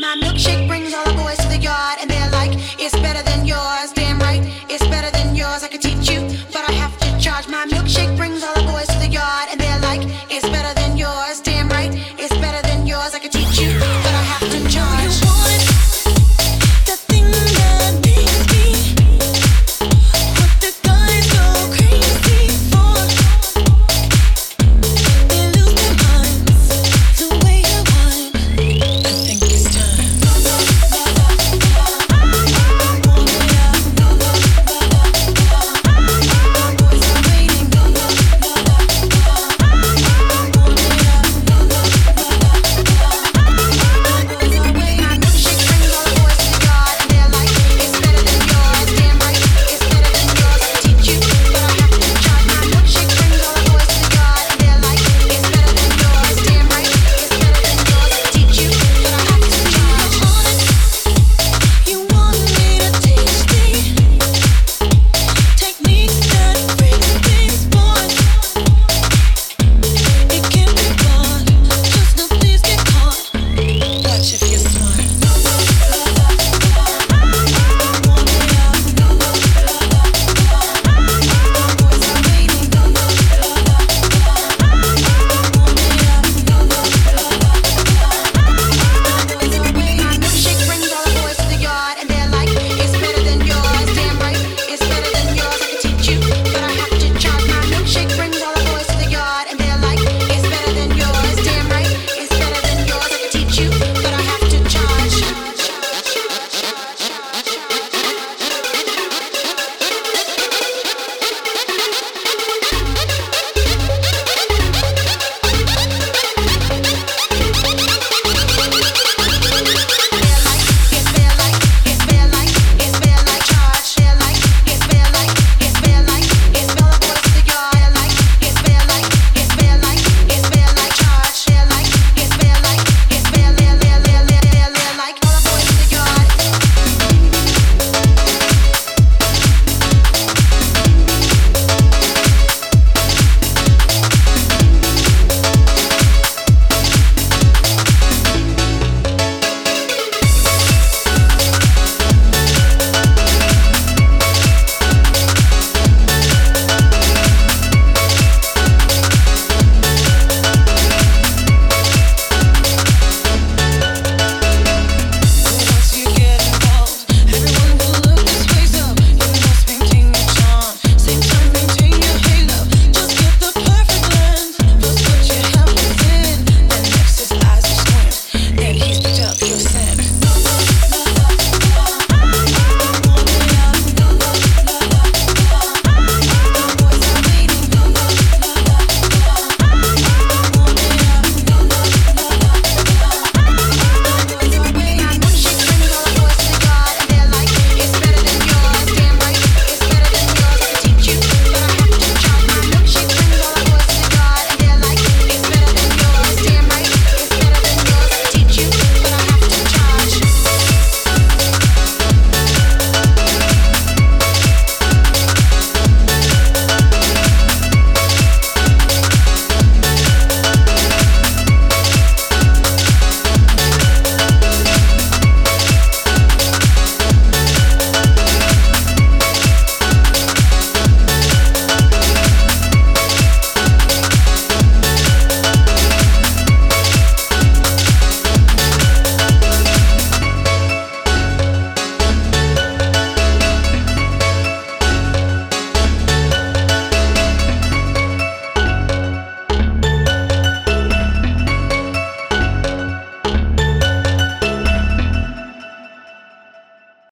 My milkshake brings all the boys to the yard, and they're like, it's better than yours.